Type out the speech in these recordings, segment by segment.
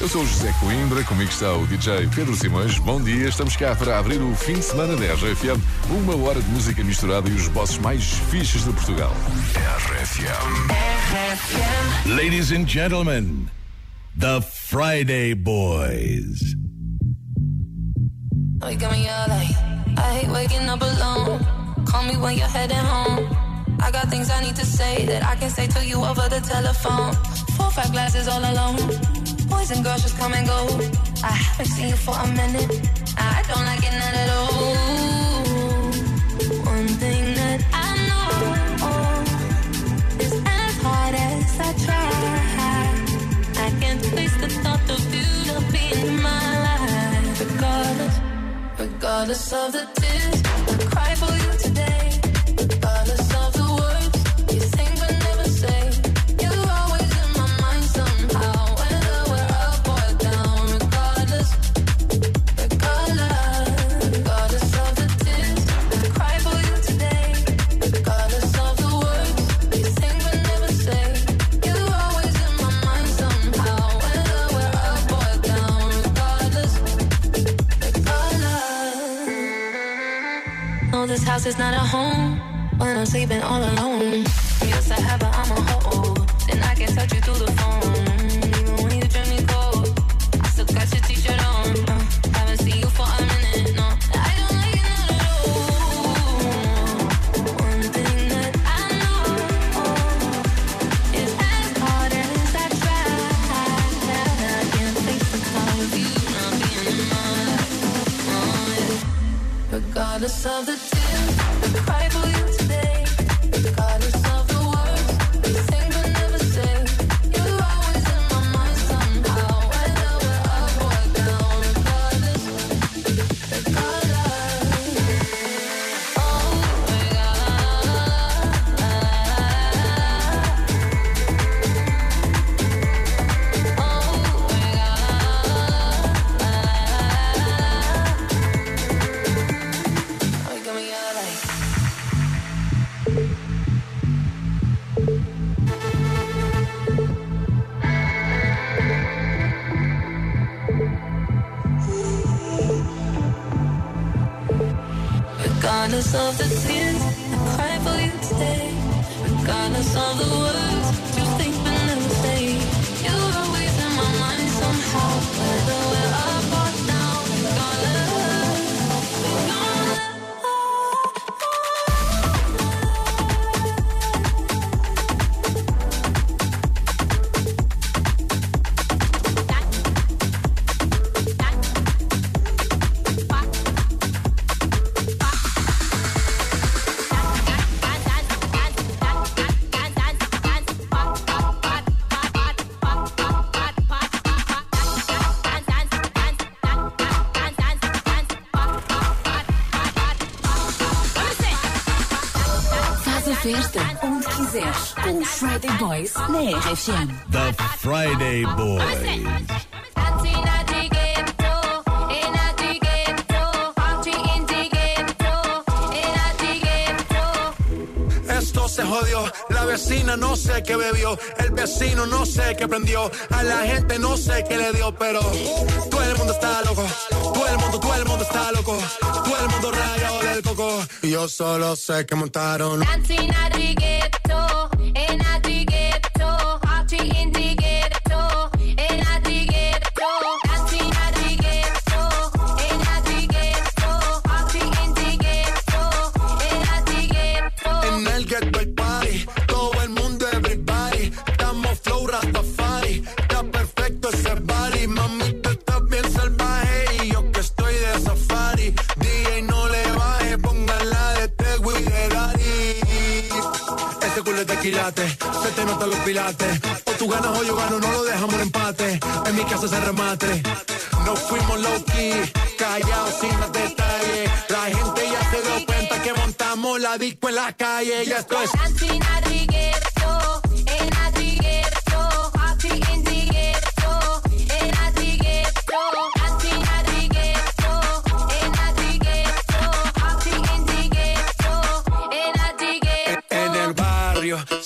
Eu sou o José Coimbra, comigo está o DJ Pedro Simões. Bom dia, estamos cá para abrir o fim de semana da RFM. Uma hora de música misturada e os bosses mais fixes de Portugal. RFM. Ladies and gentlemen, the Friday Boys. Wake up like I hate waking up alone. Call me when you're heading home. I got things I need to say that I can say to you over the telephone. Four, five glasses all alone. Boys and girls just come and go. I haven't seen you for a minute. I don't like it none at all. One thing that I know is as hard as I try, I can't face the thought of you not being in my life. Regardless, regardless of the tears I cry for you is not a home when I'm sleeping all alone. Used to have, but I'm a hoe. Then I can touch you through the phone. Even when you drink me cold, I still got your t-shirt on. Uh, haven't seen you for a minute, no. I don't like it none at all. One thing that I know is as hard as I try, I can't the thought of you not being. Regardless of the tears festa onde quiseres com os Friday Boys na RFM. The Friday Boys. Jodió, la vecina no sé qué bebió, el vecino no sé qué prendió, a la gente no sé qué le dio, pero todo el mundo está loco, todo el mundo, todo el mundo está loco, todo el mundo rayado del coco, y yo solo sé que montaron. Se te notan los pilates, o tú ganas o yo gano, no lo dejamos en empate, en mi casa se remate. No fuimos low key, callados sin los detalles. La gente ya se dio cuenta que montamos la disco en la calle. Ya esto es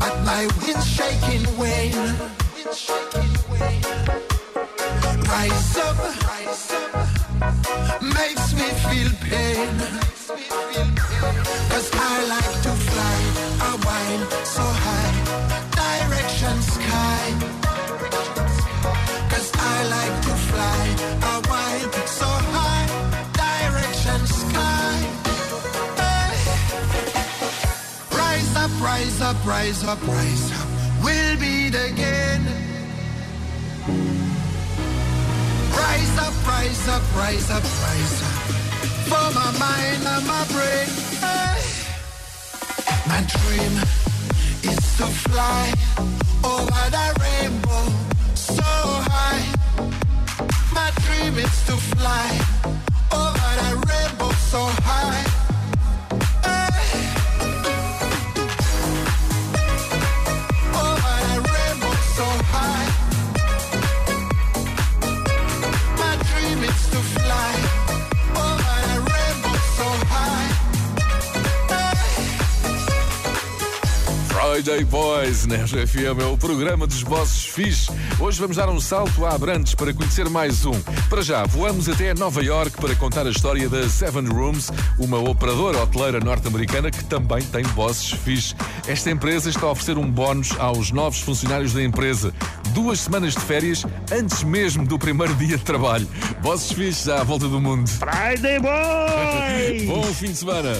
But my wind's shaking wane. Rise up, makes me feel pain. Cause I like to fly a while so high, direction sky. Up, rise up, rise up. We'll beat again. Rise up, rise up, rise up, rise up. For my mind and my brain. My dream is to fly over the rainbow so high. My dream is to fly over the rainbow so high. Friday Boys na RFM é o programa dos bosses fixe. Hoje vamos dar um salto a Abrantes para conhecer mais um. Para já, voamos até Nova York para contar a história da Seven Rooms, uma operadora hoteleira norte-americana que também tem bosses fixe. Esta empresa está a oferecer um bónus aos novos funcionários da empresa. Duas semanas de férias antes mesmo do primeiro dia de trabalho. Bosses fixes à volta do mundo. Friday Boy! Bom fim de semana.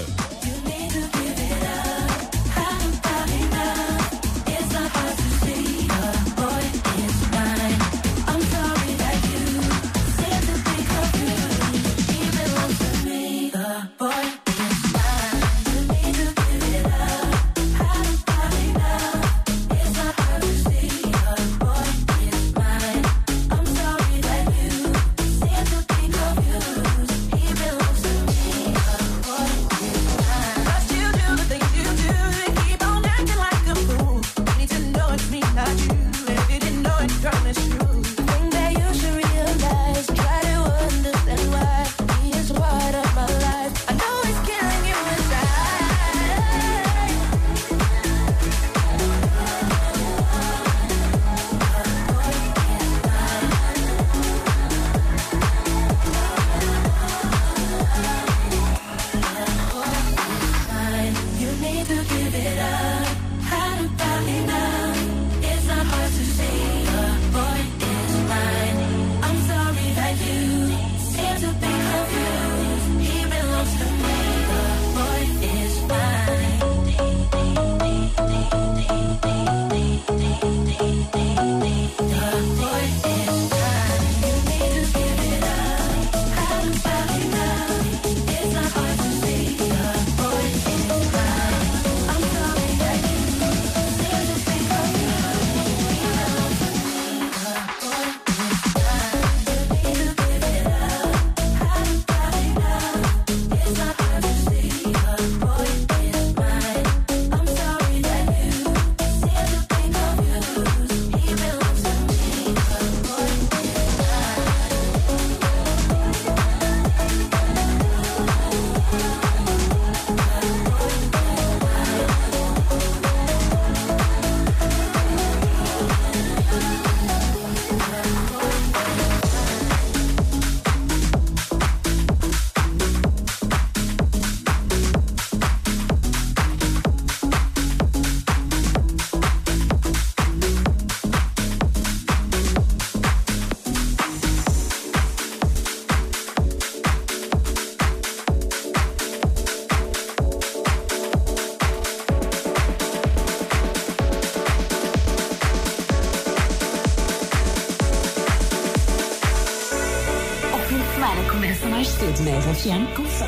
Anh.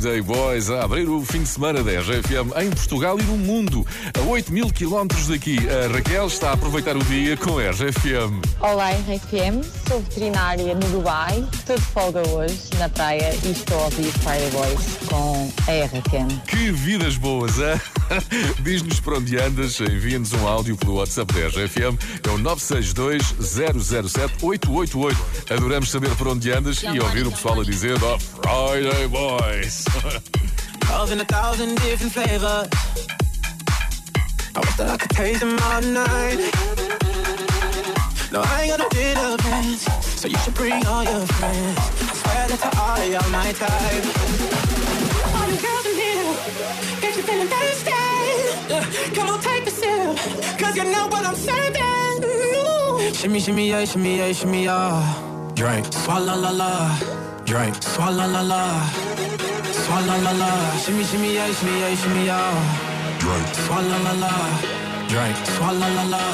Friday Boys a abrir o fim de semana da RFM em Portugal e no mundo. A 8 mil quilómetros daqui, a Raquel está a aproveitar o dia com a RFM. Olá, RFM. Sou veterinária no Dubai. Estou de folga hoje na praia e estou a ouvir Friday Boys com a RFM. Que vidas boas, é? Diz-nos para onde andas, envia-nos um áudio pelo WhatsApp da RFM, é o 962 007 888. Adoramos saber para onde andas e ouvir o pessoal a dizer oh, Friday Boys. Love in a thousand different flavors. I wish that I could taste them all night. No, I ain't plans, so you should bring all your friends. I swear that to all of y'all my type. Girls in here, get you feeling thirsty. Yeah, come on, take a sip, cause you know what I'm serving. Ooh. Shimmy, shimmy, yeah, shimmy, yeah, shimmy, yeah. Drink, swalla la la. Drink, swalla la la. Swalla la la. Shimmy, shimmy, yeah, shimmy, yeah, shimmy, yeah. Drink, swalla la la. Drink, swalla la la.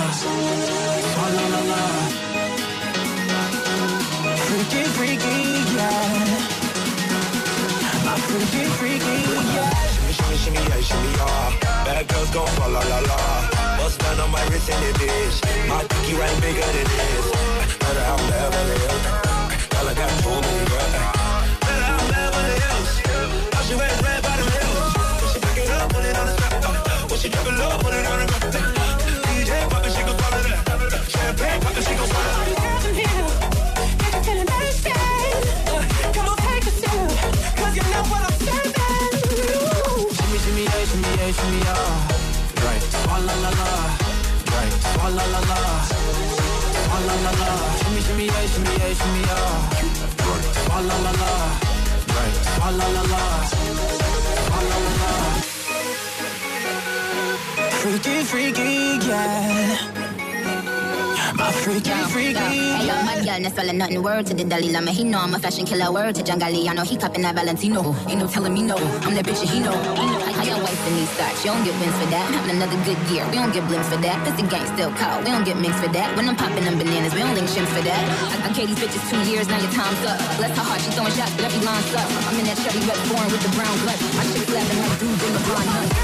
Swalla la la. Freaky, freaky, yeah. My freaky, yeah. Shimmy, shimmy, yeah, shimmy, yeah. Bad girls gon' fall la la la. Bust down on my wrist it bitch. My dicky ring bigger than this. Better have Beverly Hills. Girl, I got too many girls. Better have Beverly Hills. How she wear red bottom heels. When she back it up, put it on the. Uh, When she drop it low, put it on the ground. Yeah, shimmy, yeah. Drink, swalla la la. Drink, swalla la la. Swalla la la. Shimmy, shimmy, yeah, shimmy, yeah, shimmy, yeah. Drink, swalla la la. Drink, swalla la la. Swalla la la. Freaky, freaky, yeah. My freaky, freaky, Hey, yo, my girl, not spelling nothing. Word to the Dalai Lama. He know I'm a fashion killer. Word to Jangali. I know he cupping that Valentino. Ain't no telling me no. I'm that bitch that he know. He know your wife in these thoughts. You don't get wins for that. Having another good year. We don't get blimps for that. This the gang still call. We don't get mixed for that. When I'm popping them bananas, we don't link shims for that. I, I gave these bitches two years. Now your time's up. Bless her heart. She throwing shots, but every line sucks. I'm in that Chevy red foreign with the brown guts. My chick slapping like dudes in the blonde nuts.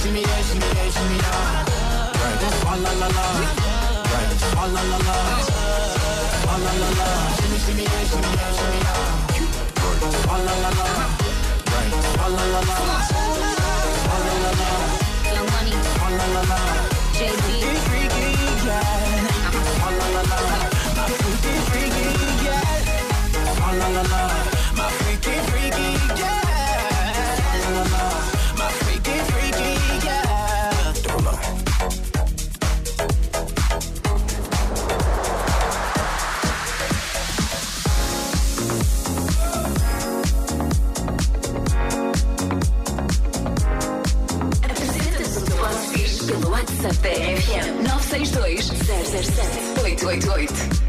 Shimmy, yeah, shimmy, yeah, shimmy, yeah. Right, swalla la la. Right, la la. Swalla la la. Shimmy, shimmy, yeah, shimmy, yeah, shimmy, yeah. Right, swalla la la. Right, swalla la la. Swalla 007 888.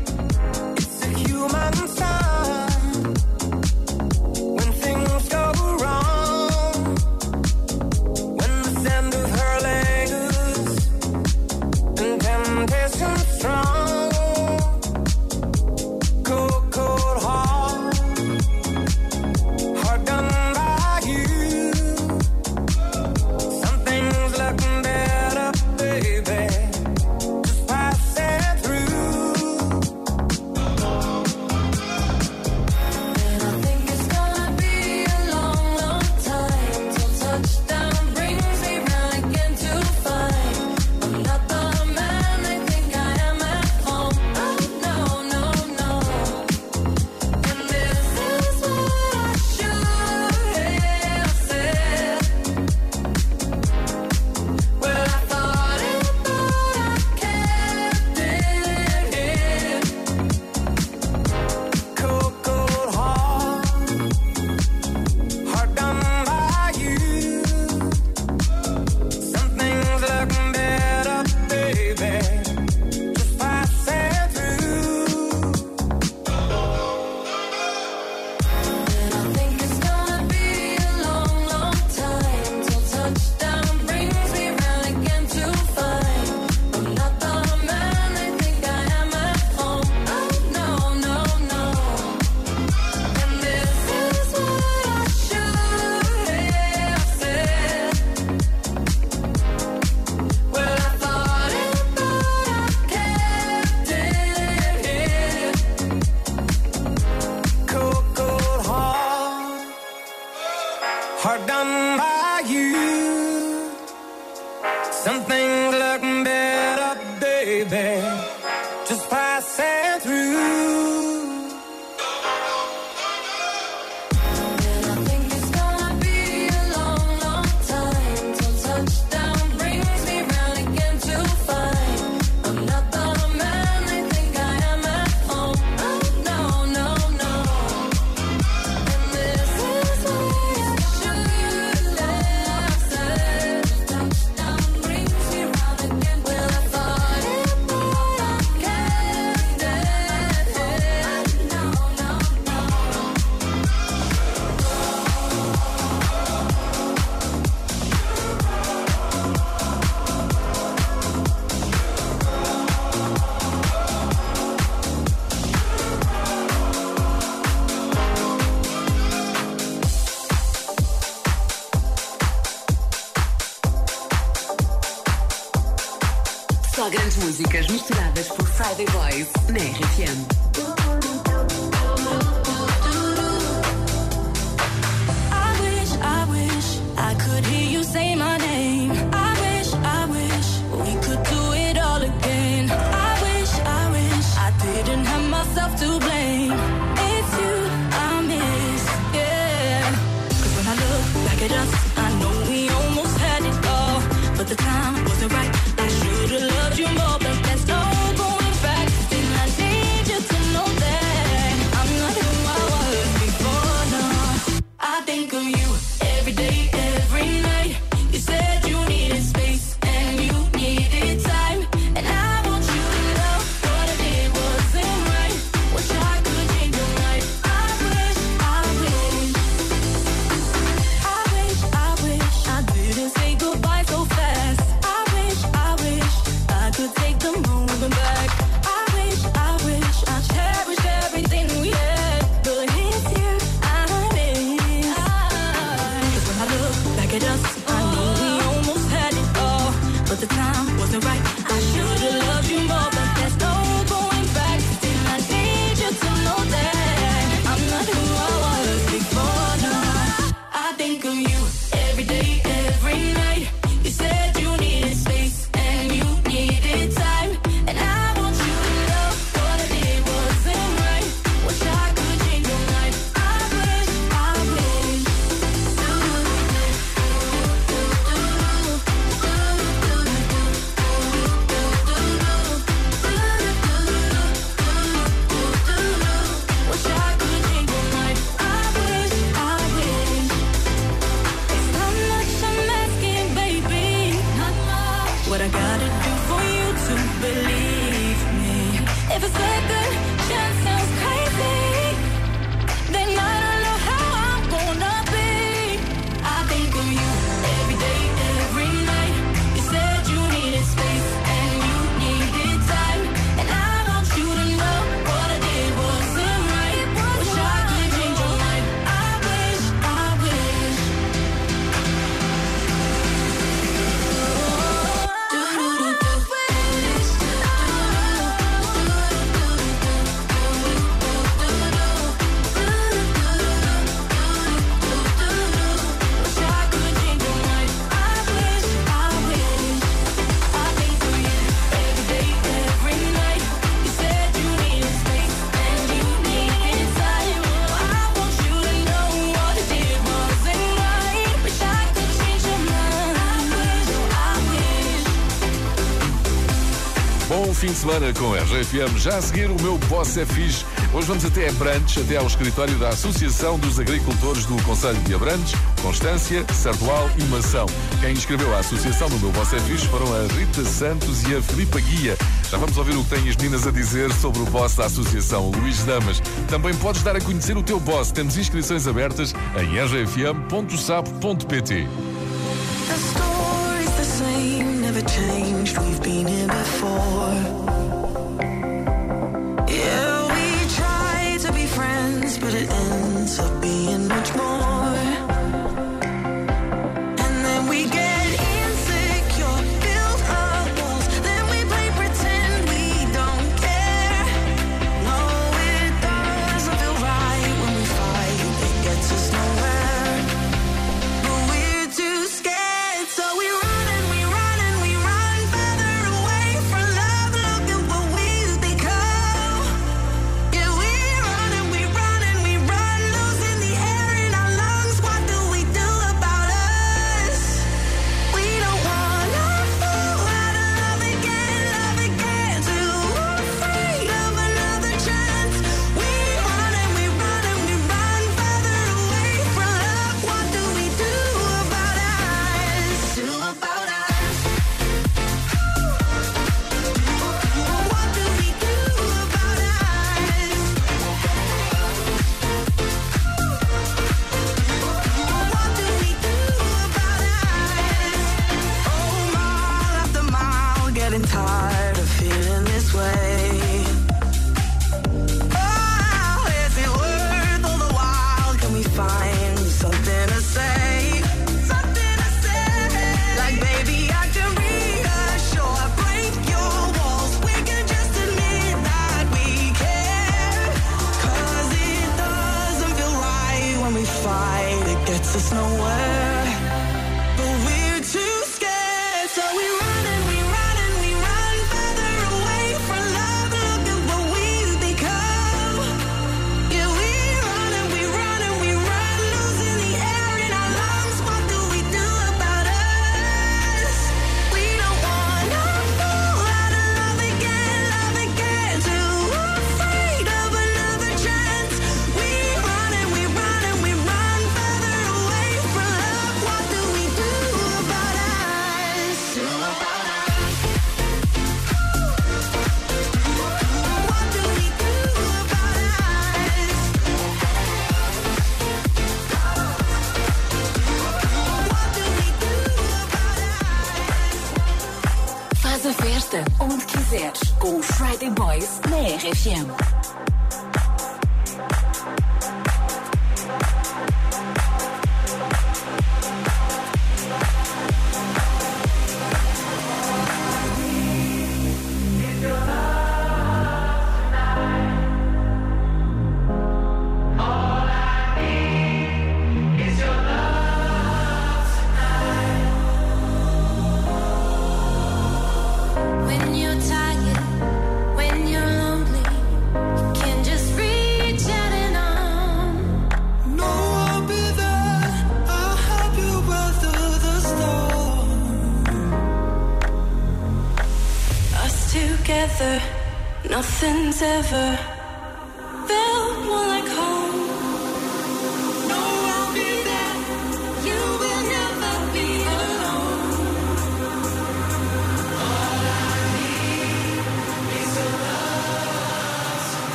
semana com a RFM. Já a seguir, o meu boss é fixe. Hoje vamos até Abrantes, até ao escritório da Associação dos Agricultores do Conselho de Abrantes, Constância, Sardual e Mação. Quem inscreveu a associação do meu boss é fixe foram a Rita Santos e a Filipa Guia. Já vamos ouvir o que têm as meninas a dizer sobre o boss da associação, Luís Damas. Também podes dar a conhecer o teu boss. Temos inscrições abertas em rfm.sapo.pt. 羡慕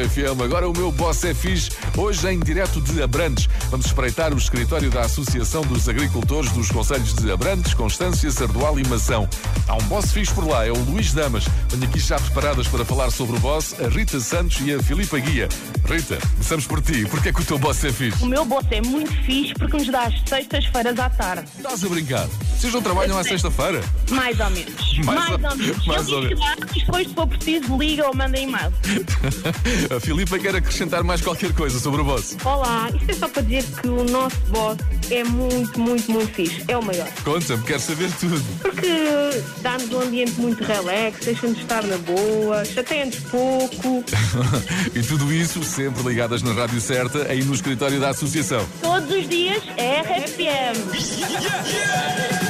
Na RGFM. Agora o meu boss é fixe. Hoje em direto de Abrantes. Vamos espreitar o escritório da Associação dos Agricultores dos Conselhos de Abrantes, Constância, Sardual e Mação. Há um boss fixe por lá, é o Luís Damas. Tenho aqui já preparadas para falar sobre o boss, a Rita Santos e a Filipa Guia. Rita, começamos por ti. Porquê é que o teu boss é fixe? O meu boss é muito fixe porque nos dá às sextas-feiras à tarde. Estás a brincar? Vocês não trabalham à sexta-feira? Mais ou menos. Mais ou- ou menos. mais Eu ou digo que depois, se for preciso, liga ou manda e-mail. a Filipa quer acrescentar mais qualquer coisa sobre o boss. Olá, isto é só para dizer que o nosso boss é muito, muito, muito fixe. É o maior. Conta-me, quero saber tudo. Porque dá-nos um ambiente muito relax, deixa-nos estar na boa, chateia-nos pouco. e tudo isso sempre ligadas na rádio certa, aí no escritório da associação. Todos os dias é RFM. Friday Boys!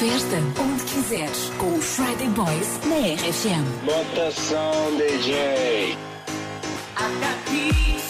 festa onde quiseres com o Friday Boys na RFM. Botação DJ. Acabis.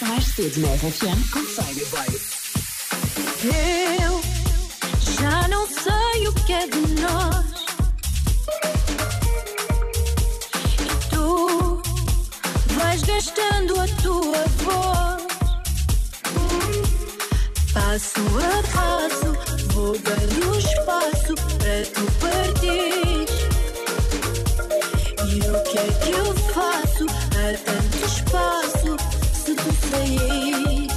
Mais cedo na RFM com Saiga Eu já não sei o que é de nós. E tu vais gastando a tua voz. Passo a passo, vou dando espaço para tu partir. E o que é que eu faço? Há tanto espaço. своей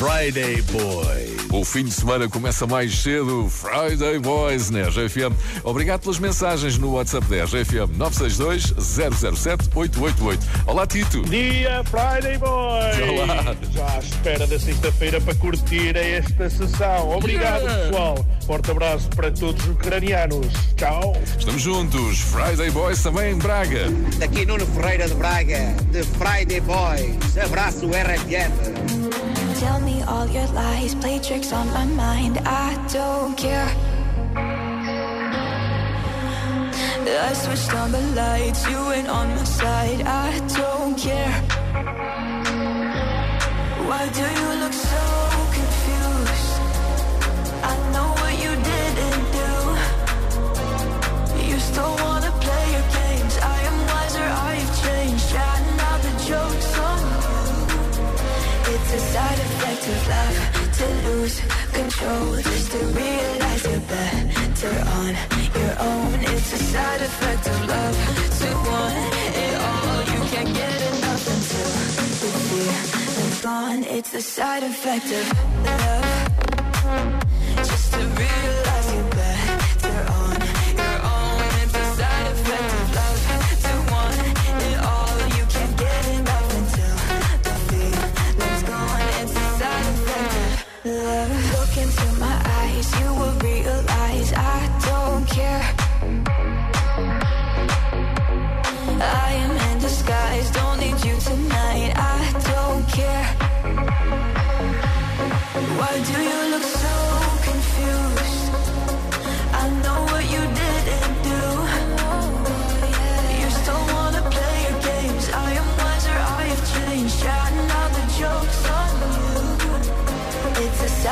Friday Boys. O fim de semana começa mais cedo. Friday Boys na RGFM. Obrigado pelas mensagens no WhatsApp da RGFM 962 007 888. Olá, Tito. Dia Friday Boys! Olá. Já à espera da sexta-feira para curtir esta sessão. Obrigado, Yeah. pessoal. Forte abraço para todos os ucranianos. Tchau. Estamos juntos. Friday Boys também em Braga. Daqui Nuno Ferreira de Braga, de Friday Boys. Abraço RFM. Tell me all your lies, play tricks on my mind. I don't care. I switched on the lights, you ain't on my side. I don't care. Why do you look so confused? I know what you didn't do. You still wanna play your games. I am wiser, I've changed. Yeah, now the joke's on you. It's a side of love to lose control, just to realize you're better on your own. It's a side effect of love to want it all. You can't get enough until the feeling's gone. It's the side effect of love, just to realize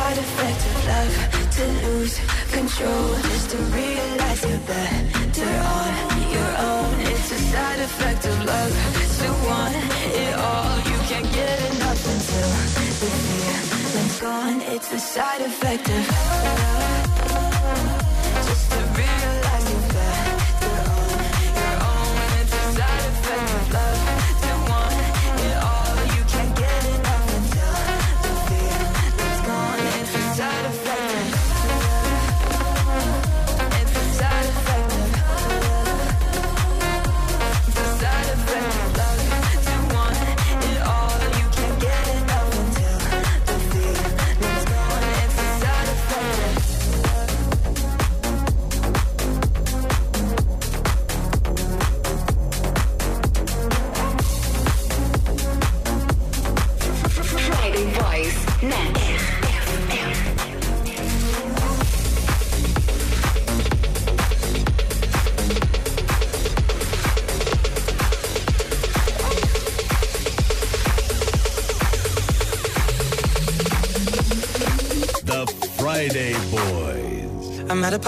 side effect of love to lose control, just to realize you're better on your own. It's a side effect of love to want it all. You can't get enough until the feeling's gone. It's a side effect of love,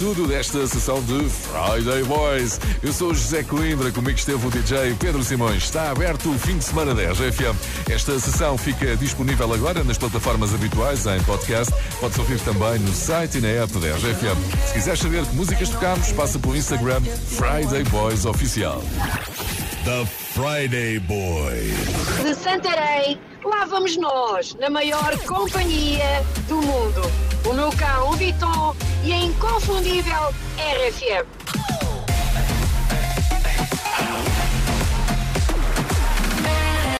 Tudo desta sessão de Friday Boys. Eu sou José Coimbra, comigo esteve o DJ Pedro Simões. Está aberto o fim de semana 10 FM. Esta sessão fica disponível agora nas plataformas habituais em podcast. Pode-se ouvir também no site e na app 10 FM. Se quiseres saber que músicas tocamos, passa pelo Instagram Friday Boys Oficial. The Friday Boys. De Santarém, lá vamos nós, na maior companhia do mundo. O meu cão, o Viton, e a inconfundível RFM.